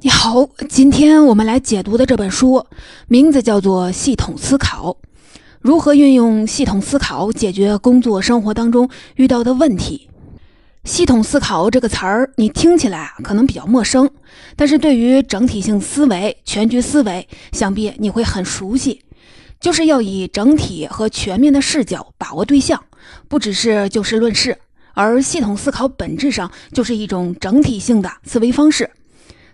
你好，今天我们来解读的这本书名字叫做《系统思考》，如何运用系统思考解决工作生活当中遇到的问题。系统思考这个词儿，你听起来可能比较陌生，但是对于整体性思维、全局思维，想必你会很熟悉。就是要以整体和全面的视角把握对象，不只是就事论事。而系统思考本质上就是一种整体性的思维方式。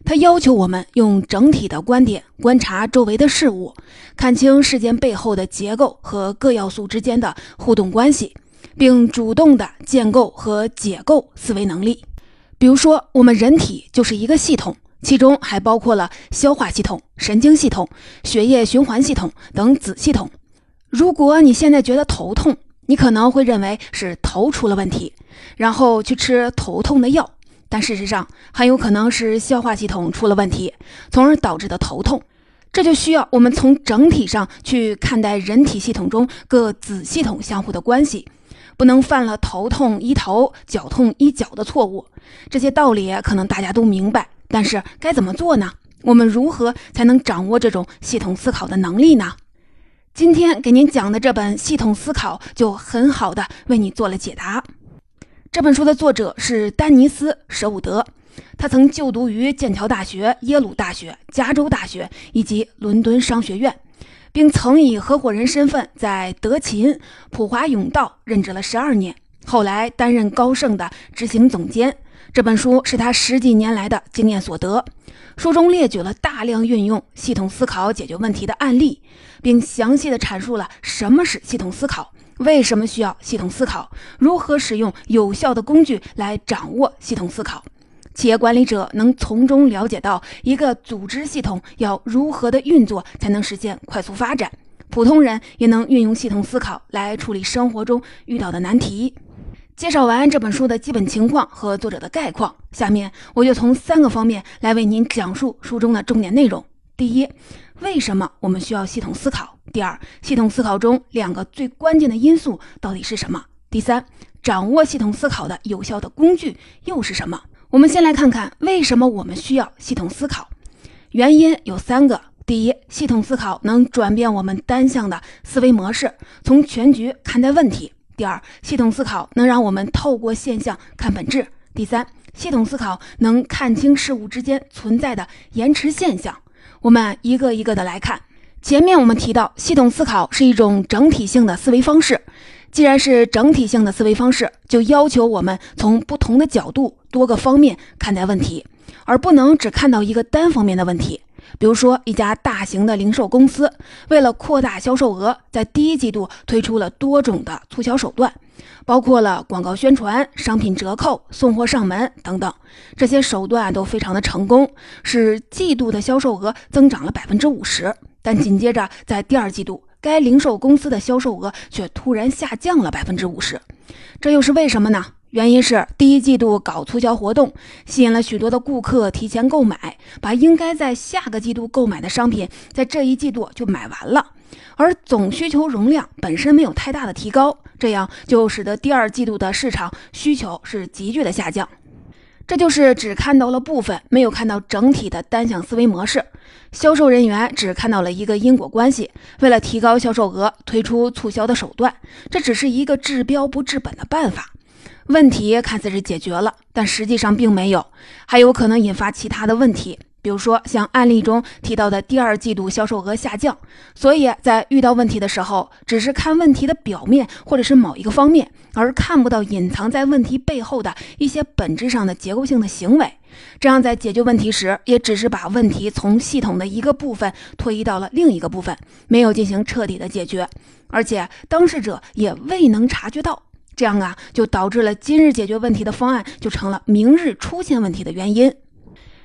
它要求我们用整体的观点观察周围的事物，看清事件背后的结构和各要素之间的互动关系，并主动的建构和解构思维能力。比如说，我们人体就是一个系统，其中还包括了消化系统、神经系统、血液循环系统等子系统。如果你现在觉得头痛，你可能会认为是头出了问题，然后去吃头痛的药。但事实上，很有可能是消化系统出了问题，从而导致的头痛。这就需要我们从整体上去看待人体系统中各子系统相互的关系，不能犯了头痛医头、脚痛医脚的错误。这些道理可能大家都明白，但是该怎么做呢？我们如何才能掌握这种系统思考的能力呢？今天给您讲的这本《系统思考》就很好的为你做了解答。这本书的作者是丹尼斯·舍伍德，他曾就读于剑桥大学、耶鲁大学、加州大学以及伦敦商学院，并曾以合伙人身份在德勤、普华永道任职了十二年，后来担任高盛的执行总监。这本书是他十几年来的经验所得，书中列举了大量运用系统思考解决问题的案例，并详细的阐述了什么是系统思考。为什么需要系统思考？如何使用有效的工具来掌握系统思考？企业管理者能从中了解到一个组织系统要如何的运作才能实现快速发展。普通人也能运用系统思考来处理生活中遇到的难题。介绍完这本书的基本情况和作者的概况，下面我就从三个方面来为您讲述书中的重点内容。第一，为什么我们需要系统思考？第二，系统思考中两个最关键的因素到底是什么？第三，掌握系统思考的有效的工具又是什么？我们先来看看为什么我们需要系统思考。原因有三个：第一，系统思考能转变我们单向的思维模式，从全局看待问题；第二，系统思考能让我们透过现象看本质；第三，系统思考能看清事物之间存在的延迟现象。我们一个一个的来看。前面我们提到，系统思考是一种整体性的思维方式。既然是整体性的思维方式，就要求我们从不同的角度、多个方面看待问题，而不能只看到一个单方面的问题。比如说，一家大型的零售公司为了扩大销售额，在第一季度推出了多种的促销手段，包括了广告宣传、商品折扣、送货上门等等。这些手段都非常的成功，使季度的销售额增长了百分之五十。但紧接着，在第二季度，该零售公司的销售额却突然下降了百分之五十，这又是为什么呢？原因是第一季度搞促销活动，吸引了许多的顾客提前购买，把应该在下个季度购买的商品在这一季度就买完了，而总需求容量本身没有太大的提高，这样就使得第二季度的市场需求是急剧的下降。这就是只看到了部分，没有看到整体的单向思维模式。销售人员只看到了一个因果关系，为了提高销售额，推出促销的手段，这只是一个治标不治本的办法。问题看似是解决了，但实际上并没有，还有可能引发其他的问题。比如说，像案例中提到的第二季度销售额下降，所以在遇到问题的时候，只是看问题的表面或者是某一个方面，而看不到隐藏在问题背后的一些本质上的结构性的行为。这样在解决问题时，也只是把问题从系统的一个部分推移到了另一个部分，没有进行彻底的解决，而且当事者也未能察觉到。这样啊，就导致了今日解决问题的方案就成了明日出现问题的原因。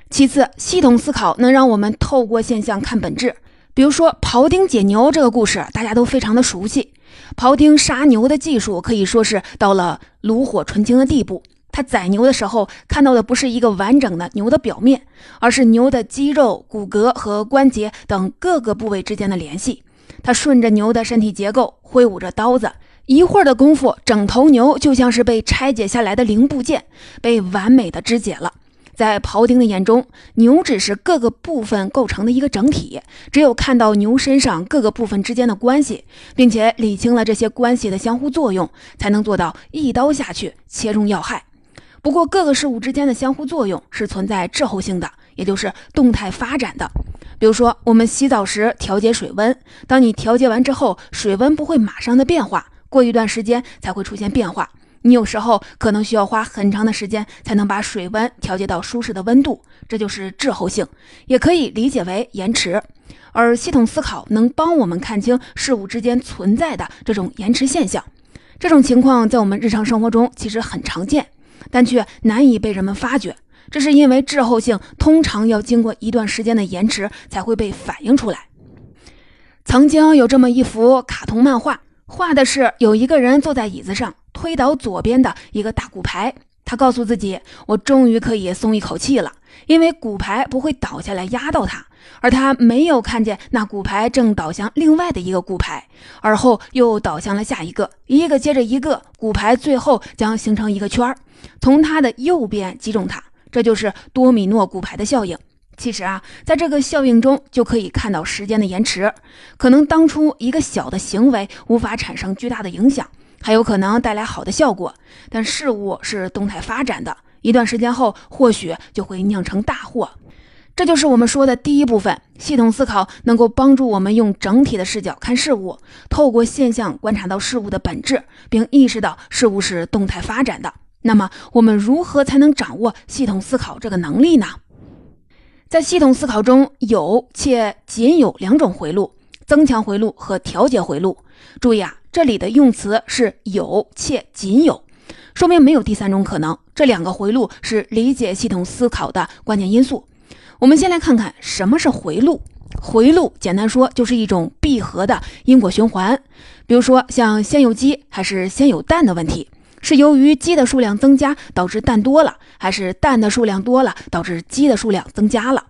其次，系统思考能让我们透过现象看本质。比如说，庖丁解牛这个故事，大家都非常的熟悉。庖丁杀牛的技术可以说是到了炉火纯青的地步。他宰牛的时候，看到的不是一个完整的牛的表面，而是牛的肌肉、骨骼和关节等各个部位之间的联系。他顺着牛的身体结构，挥舞着刀子，一会儿的功夫，整头牛就像是被拆解下来的零部件，被完美的肢解了。在庖丁的眼中，牛只是各个部分构成的一个整体，只有看到牛身上各个部分之间的关系，并且理清了这些关系的相互作用，才能做到一刀下去切中要害。不过，各个事物之间的相互作用是存在滞后性的，也就是动态发展的。比如说，我们洗澡时调节水温，当你调节完之后，水温不会马上的变化，过一段时间才会出现变化。你有时候可能需要花很长的时间才能把水温调节到舒适的温度，这就是滞后性，也可以理解为延迟。而系统思考能帮我们看清事物之间存在的这种延迟现象。这种情况在我们日常生活中其实很常见，但却难以被人们发觉。这是因为滞后性通常要经过一段时间的延迟才会被反映出来。曾经有这么一幅卡通漫画，画的是有一个人坐在椅子上推倒左边的一个大骨牌，他告诉自己：“我终于可以松一口气了，因为骨牌不会倒下来压到他。”而他没有看见那骨牌正倒向另外的一个骨牌，而后又倒向了下一个，一个接着一个，骨牌最后将形成一个圈儿，从他的右边击中他。这就是多米诺骨牌的效应。其实啊，在这个效应中就可以看到时间的延迟。可能当初一个小的行为无法产生巨大的影响，还有可能带来好的效果。但事物是动态发展的，一段时间后或许就会酿成大祸。这就是我们说的第一部分。系统思考能够帮助我们用整体的视角看事物，透过现象观察到事物的本质，并意识到事物是动态发展的。那么，我们如何才能掌握系统思考这个能力呢？在系统思考中有且仅有两种回路：增强回路和调节回路。注意啊，这里的用词是有且仅有，说明没有第三种可能。这两个回路是理解系统思考的关键因素。我们先来看看什么是回路。回路简单说就是一种闭合的因果循环。比如说，像先有鸡还是先有蛋的问题。是由于鸡的数量增加导致蛋多了，还是蛋的数量多了导致鸡的数量增加了？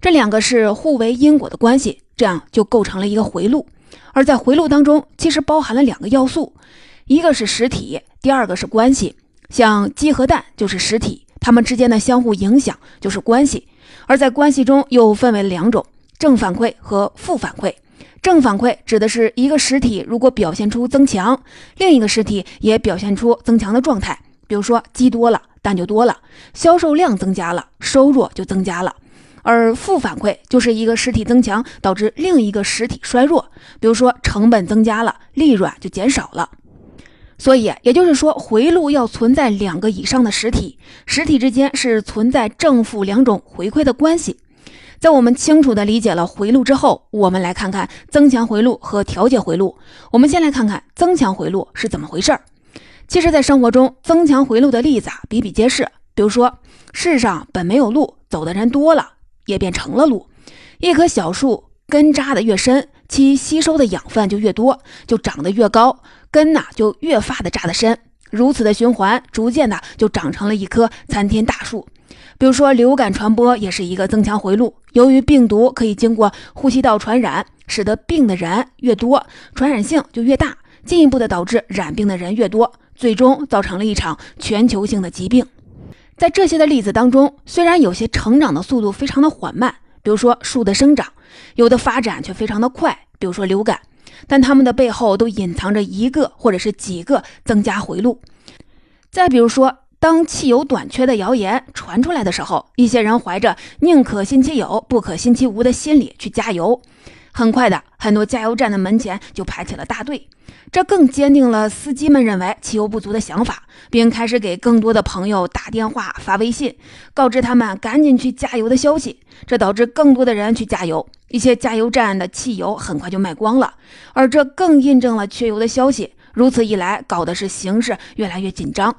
这两个是互为因果的关系，这样就构成了一个回路。而在回路当中，其实包含了两个要素，一个是实体，第二个是关系。像鸡和蛋就是实体，它们之间的相互影响就是关系。而在关系中又分为两种：正反馈和负反馈。正反馈指的是一个实体如果表现出增强，另一个实体也表现出增强的状态。比如说，鸡多了，蛋就多了；销售量增加了，收入就增加了。而负反馈就是一个实体增强导致另一个实体衰弱。比如说，成本增加了，利润就减少了。所以，也就是说，回路要存在两个以上的实体，实体之间是存在正负两种回馈的关系。在我们清楚地理解了回路之后，我们来看看增强回路和调节回路。我们先来看看增强回路是怎么回事儿。其实，在生活中，增强回路的例子啊比比皆是。比如说，世上本没有路，走的人多了，也变成了路。一棵小树根扎得越深，其吸收的养分就越多，就长得越高，根呐就越发的扎得深。如此的循环，逐渐的就长成了一棵参天大树。比如说，流感传播也是一个增强回路。由于病毒可以经过呼吸道传染，使得病的人越多，传染性就越大，进一步的导致染病的人越多，最终造成了一场全球性的疾病。在这些的例子当中，虽然有些成长的速度非常的缓慢，比如说树的生长，有的发展却非常的快，比如说流感，但它们的背后都隐藏着一个或者是几个增加回路。再比如说。当汽油短缺的谣言传出来的时候，一些人怀着宁可信其有，不可信其无的心理去加油。很快的，很多加油站的门前就排起了大队，这更坚定了司机们认为汽油不足的想法，并开始给更多的朋友打电话、发微信，告知他们赶紧去加油的消息。这导致更多的人去加油，一些加油站的汽油很快就卖光了，而这更印证了缺油的消息。如此一来，搞的是形势越来越紧张。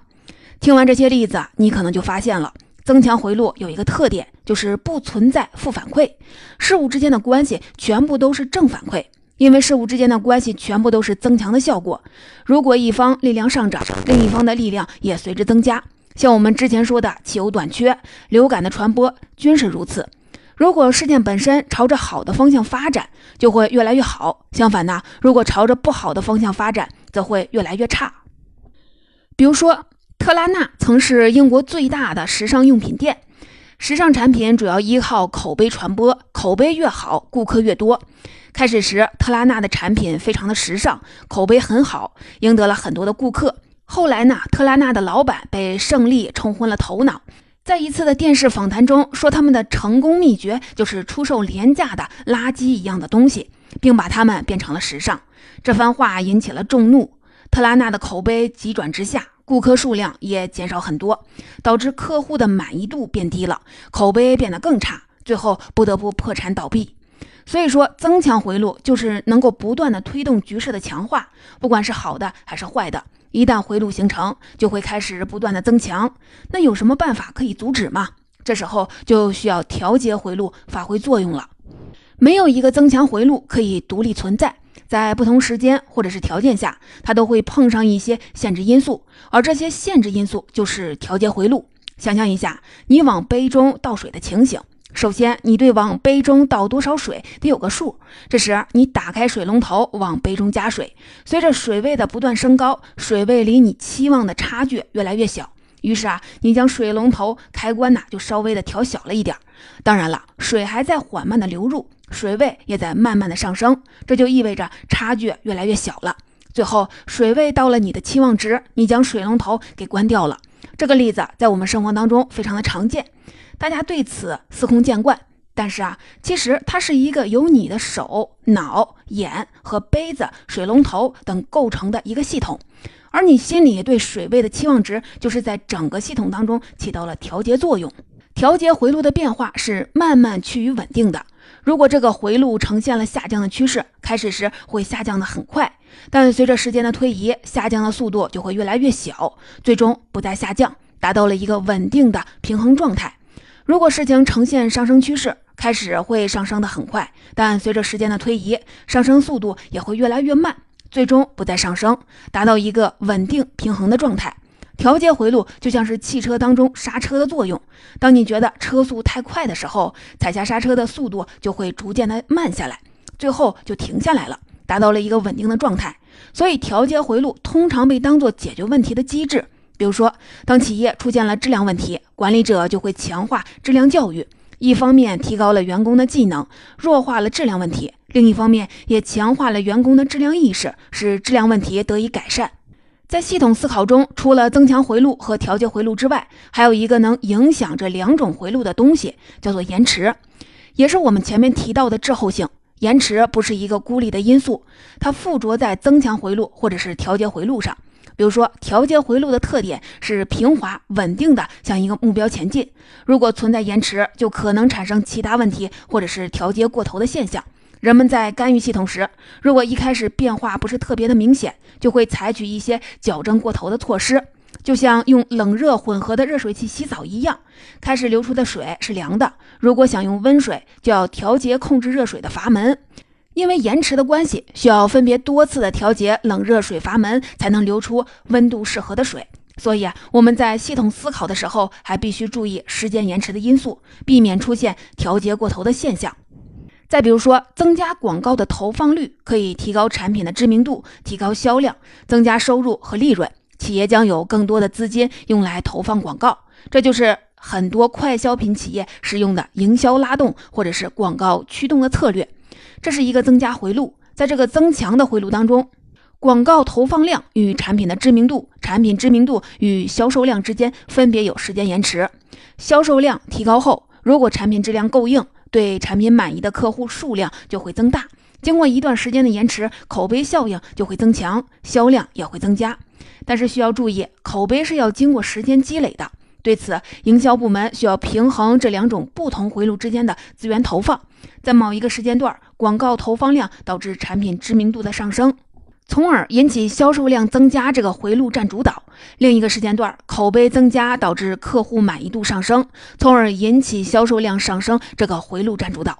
听完这些例子，你可能就发现了，增强回路有一个特点，就是不存在负反馈，事物之间的关系全部都是正反馈，因为事物之间的关系全部都是增强的效果。如果一方力量上涨，另一方的力量也随之增加。像我们之前说的汽油短缺、流感的传播均是如此。如果事件本身朝着好的方向发展，就会越来越好；相反呢，如果朝着不好的方向发展，则会越来越差。比如说。特拉纳曾是英国最大的时尚用品店，时尚产品主要依靠口碑传播，口碑越好，顾客越多。开始时，特拉纳的产品非常的时尚，口碑很好，赢得了很多的顾客。后来呢，特拉纳的老板被胜利冲昏了头脑，在一次的电视访谈中说，他们的成功秘诀就是出售廉价的垃圾一样的东西，并把它们变成了时尚。这番话引起了众怒，特拉纳的口碑急转直下，顾客数量也减少很多，导致客户的满意度变低了，口碑变得更差，最后不得不破产倒闭。所以说，增强回路就是能够不断的推动局势的强化，不管是好的还是坏的，一旦回路形成，就会开始不断的增强。那有什么办法可以阻止吗？这时候就需要调节回路发挥作用了。没有一个增强回路可以独立存在，在不同时间或者是条件下，它都会碰上一些限制因素，而这些限制因素就是调节回路。想象一下，你往杯中倒水的情形。首先，你对往杯中倒多少水得有个数。这时，你打开水龙头，往杯中加水。随着水位的不断升高，水位离你期望的差距越来越小。于是啊，你将水龙头开关呐就稍微的调小了一点。当然了，水还在缓慢的流入，水位也在慢慢的上升。这就意味着差距越来越小了。最后，水位到了你的期望值，你将水龙头给关掉了。这个例子在我们生活当中非常的常见。大家对此司空见惯，但是啊，其实它是一个由你的手、脑、眼和杯子、水龙头等构成的一个系统，而你心里对水位的期望值，就是在整个系统当中起到了调节作用。调节回路的变化是慢慢趋于稳定的。如果这个回路呈现了下降的趋势，开始时会下降的很快，但随着时间的推移，下降的速度就会越来越小，最终不再下降，达到了一个稳定的平衡状态。如果事情呈现上升趋势，开始会上升的很快，但随着时间的推移，上升速度也会越来越慢，最终不再上升，达到一个稳定平衡的状态。调节回路就像是汽车当中刹车的作用，当你觉得车速太快的时候，踩下刹车的速度就会逐渐的慢下来，最后就停下来了，达到了一个稳定的状态。所以，调节回路通常被当做解决问题的机制。比如说，当企业出现了质量问题，管理者就会强化质量教育，一方面提高了员工的技能，弱化了质量问题；另一方面也强化了员工的质量意识，使质量问题得以改善。在系统思考中，除了增强回路和调节回路之外，还有一个能影响这两种回路的东西，叫做延迟，也是我们前面提到的滞后性。延迟不是一个孤立的因素，它附着在增强回路或者是调节回路上。比如说，调节回路的特点是平滑稳定的向一个目标前进。如果存在延迟，就可能产生其他问题，或者是调节过头的现象。人们在干预系统时，如果一开始变化不是特别的明显，就会采取一些矫正过头的措施，就像用冷热混合的热水器洗澡一样，开始流出的水是凉的。如果想用温水，就要调节控制热水的阀门。因为延迟的关系，需要分别多次的调节冷热水阀门，才能流出温度适合的水。所以啊，我们在系统思考的时候，还必须注意时间延迟的因素，避免出现调节过头的现象。再比如说，增加广告的投放率，可以提高产品的知名度，提高销量，增加收入和利润。企业将有更多的资金用来投放广告，这就是很多快消品企业使用的营销拉动或者是广告驱动的策略。这是一个增加回路，在这个增强的回路当中，广告投放量与产品的知名度、产品知名度与销售量之间分别有时间延迟。销售量提高后，如果产品质量够硬，对产品满意的客户数量就会增大。经过一段时间的延迟，口碑效应就会增强，销量也会增加。但是需要注意，口碑是要经过时间积累的。对此，营销部门需要平衡这两种不同回路之间的资源投放。在某一个时间段，广告投放量导致产品知名度的上升，从而引起销售量增加，这个回路占主导；另一个时间段，口碑增加导致客户满意度上升，从而引起销售量上升，这个回路占主导。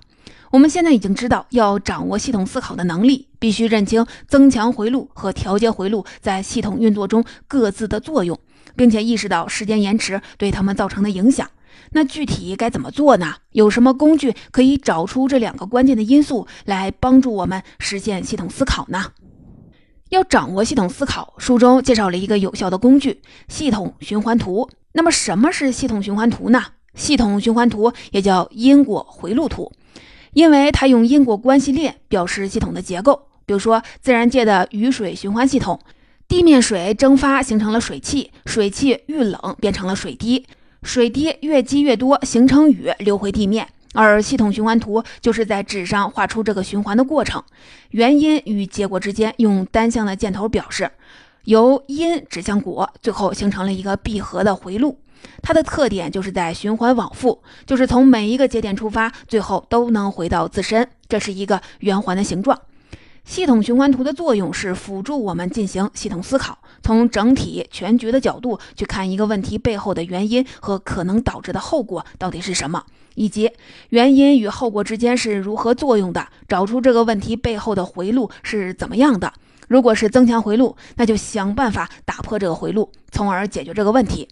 我们现在已经知道，要掌握系统思考的能力，必须认清增强回路和调节回路在系统运作中各自的作用。并且意识到时间延迟对他们造成的影响，那具体该怎么做呢？有什么工具可以找出这两个关键的因素来帮助我们实现系统思考呢？要掌握系统思考，书中介绍了一个有效的工具——系统循环图。那么，什么是系统循环图呢？系统循环图也叫因果回路图，因为它用因果关系链表示系统的结构。比如说，自然界的雨水循环系统，地面水蒸发形成了水汽，水汽遇冷变成了水滴，水滴越积越多形成雨流回地面。而系统循环图就是在纸上画出这个循环的过程，原因与结果之间用单向的箭头表示，由因指向果，最后形成了一个闭合的回路。它的特点就是在循环往复，就是从每一个节点出发，最后都能回到自身，这是一个圆环的形状。系统循环图的作用是辅助我们进行系统思考，从整体全局的角度去看一个问题背后的原因和可能导致的后果到底是什么。以及原因与后果之间是如何作用的，找出这个问题背后的回路是怎么样的。如果是增强回路，那就想办法打破这个回路，从而解决这个问题。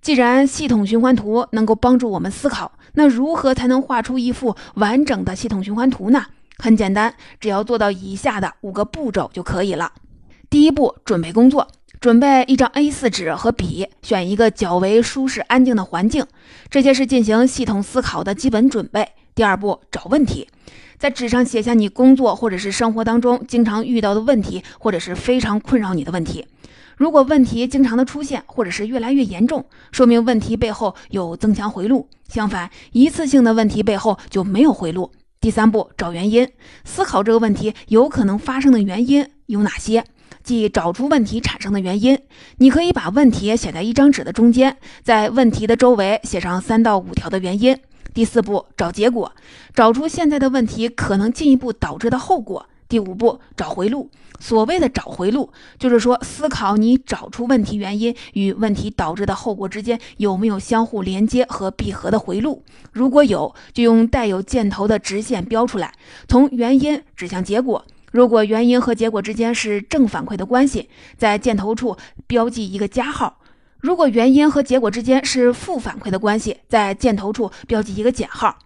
既然系统循环图能够帮助我们思考，那如何才能画出一幅完整的系统循环图呢？很简单，只要做到以下的五个步骤就可以了。第一步，准备工作。准备一张 A4 纸和笔，选一个较为舒适、安静的环境，这些是进行系统思考的基本准备。第二步，找问题，在纸上写下你工作或者是生活当中经常遇到的问题，或者是非常困扰你的问题。如果问题经常的出现，或者是越来越严重，说明问题背后有增强回路；相反，一次性的问题背后就没有回路。第三步，找原因，思考这个问题有可能发生的原因有哪些。即找出问题产生的原因，你可以把问题写在一张纸的中间，在问题的周围写上三到五条的原因。第四步，找结果，找出现在的问题可能进一步导致的后果。第五步，找回路。所谓的找回路，就是说思考你找出问题原因与问题导致的后果之间有没有相互连接和闭合的回路。如果有，就用带有箭头的直线标出来，从原因指向结果。如果原因和结果之间是正反馈的关系，在箭头处标记一个加号；如果原因和结果之间是负反馈的关系，在箭头处标记一个减号。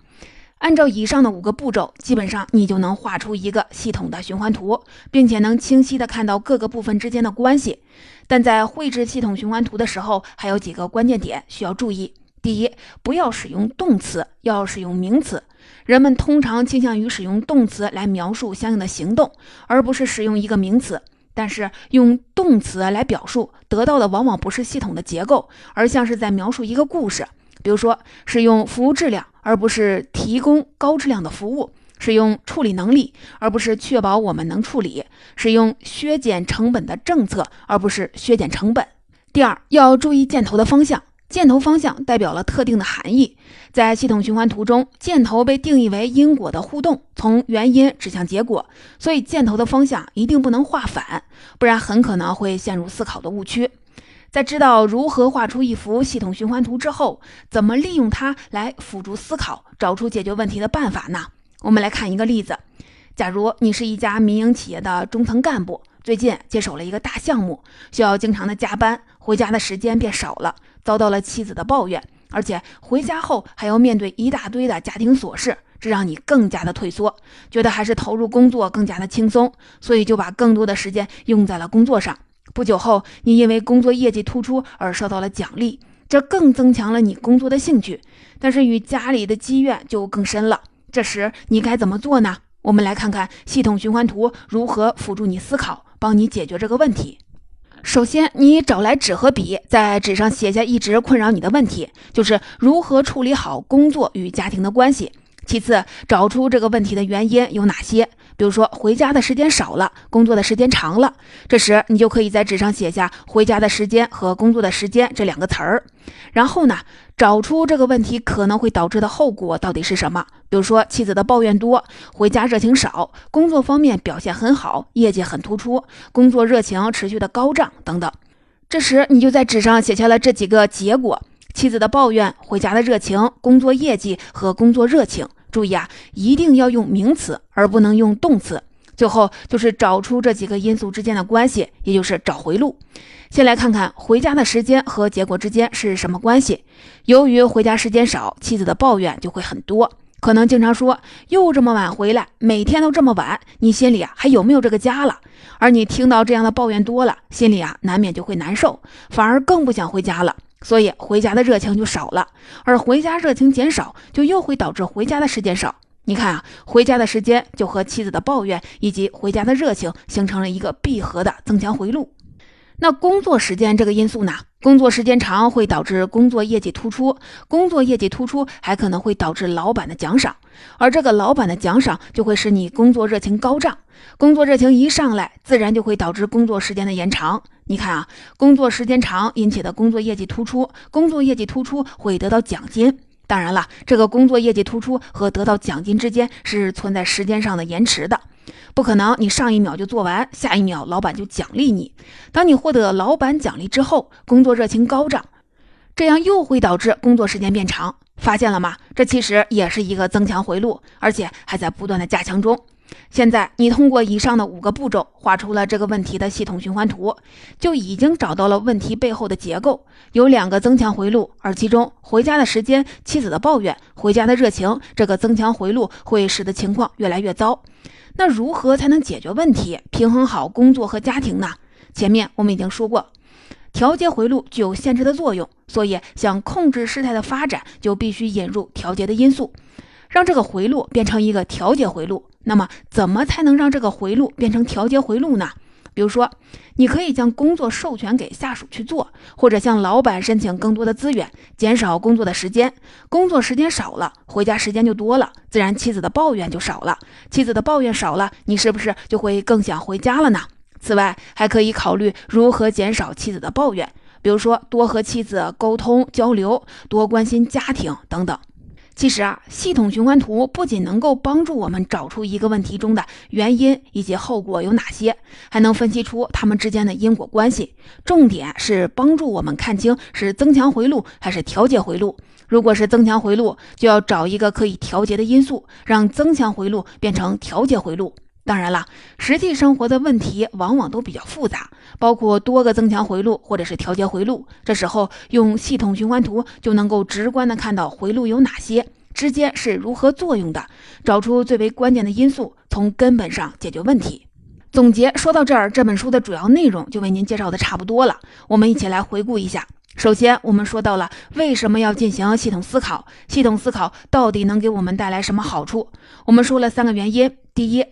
按照以上的五个步骤，基本上你就能画出一个系统的循环图，并且能清晰的看到各个部分之间的关系。但在绘制系统循环图的时候，还有几个关键点需要注意：第一，不要使用动词，要使用名词。人们通常倾向于使用动词来描述相应的行动，而不是使用一个名词。但是用动词来表述得到的往往不是系统的结构，而像是在描述一个故事。比如说，使用服务质量，而不是提供高质量的服务；使用处理能力，而不是确保我们能处理；使用削减成本的政策，而不是削减成本。第二，要注意箭头的方向。箭头方向代表了特定的含义，在系统循环图中，箭头被定义为因果的互动，从原因指向结果，所以箭头的方向一定不能画反，不然很可能会陷入思考的误区。在知道如何画出一幅系统循环图之后，怎么利用它来辅助思考，找出解决问题的办法呢？我们来看一个例子：假如你是一家民营企业的中层干部，最近接手了一个大项目，需要经常的加班，回家的时间变少了。遭到了妻子的抱怨，而且回家后还要面对一大堆的家庭琐事，这让你更加的退缩，觉得还是投入工作更加的轻松，所以就把更多的时间用在了工作上。不久后，你因为工作业绩突出而受到了奖励，这更增强了你工作的兴趣。但是与家里的积怨就更深了。这时你该怎么做呢？我们来看看系统循环图如何辅助你思考，帮你解决这个问题。首先，你找来纸和笔，在纸上写下一直困扰你的问题，就是如何处理好工作与家庭的关系。其次，找出这个问题的原因有哪些，比如说回家的时间少了，工作的时间长了。这时，你就可以在纸上写下“回家的时间”和“工作的时间”这两个词儿。然后呢，找出这个问题可能会导致的后果到底是什么，比如说妻子的抱怨多，回家热情少，工作方面表现很好，业绩很突出，工作热情持续的高涨等等。这时，你就在纸上写下了这几个结果。妻子的抱怨、回家的热情、工作业绩和工作热情。注意啊，一定要用名词，而不能用动词。最后就是找出这几个因素之间的关系，也就是找回路。先来看看回家的时间和结果之间是什么关系。由于回家时间少，妻子的抱怨就会很多，可能经常说又这么晚回来，每天都这么晚，你心里啊还有没有这个家了？而你听到这样的抱怨多了，心里啊难免就会难受，反而更不想回家了。所以回家的热情就少了。而回家热情减少，就又会导致回家的时间少。你看啊，回家的时间就和妻子的抱怨以及回家的热情形成了一个闭合的增强回路。那工作时间这个因素呢？工作时间长会导致工作业绩突出，工作业绩突出还可能会导致老板的奖赏，而这个老板的奖赏就会使你工作热情高涨。工作热情一上来，自然就会导致工作时间的延长。你看啊，工作时间长引起的工作业绩突出，工作业绩突出会得到奖金。当然了，这个工作业绩突出和得到奖金之间是存在时间上的延迟的，不可能你上一秒就做完，下一秒老板就奖励你。当你获得老板奖励之后，工作热情高涨，这样又会导致工作时间变长。发现了吗？这其实也是一个增强回路，而且还在不断的加强中。现在你通过以上的五个步骤画出了这个问题的系统循环图，就已经找到了问题背后的结构。有两个增强回路，而其中回家的时间、妻子的抱怨、回家的热情，这个增强回路会使得情况越来越糟。那如何才能解决问题，平衡好工作和家庭呢？前面我们已经说过，调节回路具有限制的作用，所以想控制事态的发展，就必须引入调节的因素。让这个回路变成一个调节回路，那么怎么才能让这个回路变成调节回路呢？比如说，你可以将工作授权给下属去做，或者向老板申请更多的资源，减少工作的时间。工作时间少了，回家时间就多了，自然妻子的抱怨就少了。妻子的抱怨少了，你是不是就会更想回家了呢？此外，还可以考虑如何减少妻子的抱怨，比如说多和妻子沟通交流，多关心家庭等等。其实啊，系统循环图不仅能够帮助我们找出一个问题中的原因以及后果有哪些，还能分析出它们之间的因果关系。重点是帮助我们看清是增强回路还是调节回路。如果是增强回路，就要找一个可以调节的因素，让增强回路变成调节回路。当然了，实际生活的问题往往都比较复杂，包括多个增强回路或者是调节回路。这时候用系统循环图就能够直观的看到回路有哪些，之间是如何作用的，找出最为关键的因素，从根本上解决问题。总结说到这儿，这本书的主要内容就为您介绍的差不多了。我们一起来回顾一下。首先，我们说到了为什么要进行系统思考，系统思考到底能给我们带来什么好处？我们说了三个原因，第一。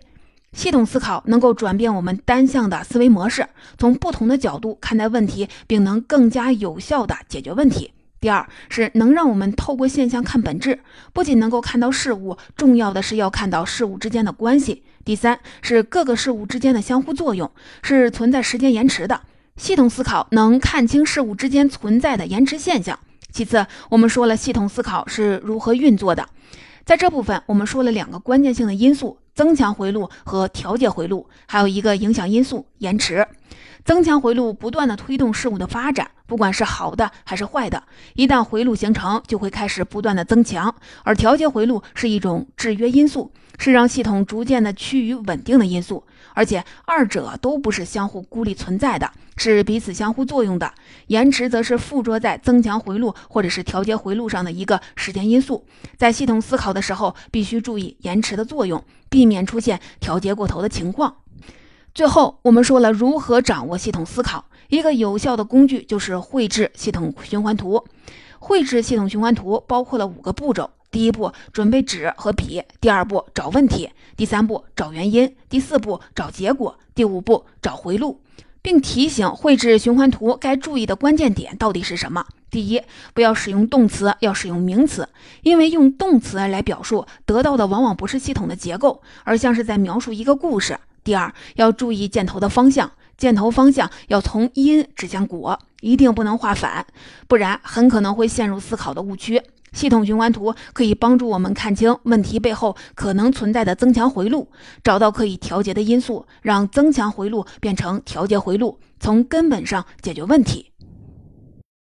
系统思考能够转变我们单向的思维模式，从不同的角度看待问题，并能更加有效地解决问题。第二是能让我们透过现象看本质，不仅能够看到事物，重要的是要看到事物之间的关系。第三是各个事物之间的相互作用是存在时间延迟的，系统思考能看清事物之间存在的延迟现象。其次，我们说了系统思考是如何运作的。在这部分，我们说了两个关键性的因素：增强回路和调节回路，还有一个影响因素——延迟。增强回路不断的推动事物的发展，不管是好的还是坏的，一旦回路形成，就会开始不断的增强；而调节回路是一种制约因素，是让系统逐渐的趋于稳定的因素。而且二者都不是相互孤立存在的，是彼此相互作用的。延迟则是附着在增强回路或者是调节回路上的一个时间因素。在系统思考的时候，必须注意延迟的作用，避免出现调节过头的情况。最后，我们说了如何掌握系统思考，一个有效的工具就是绘制系统循环图。绘制系统循环图包括了五个步骤。第一步，准备纸和笔；第二步，找问题；第三步，找原因；第四步，找结果；第五步，找回路，并提醒绘制循环图该注意的关键点到底是什么。第一，不要使用动词，要使用名词，因为用动词来表述得到的往往不是系统的结构，而像是在描述一个故事。第二，要注意箭头的方向，箭头方向要从因指向果，一定不能画反，不然很可能会陷入思考的误区。系统循环图可以帮助我们看清问题背后可能存在的增强回路，找到可以调节的因素，让增强回路变成调节回路，从根本上解决问题。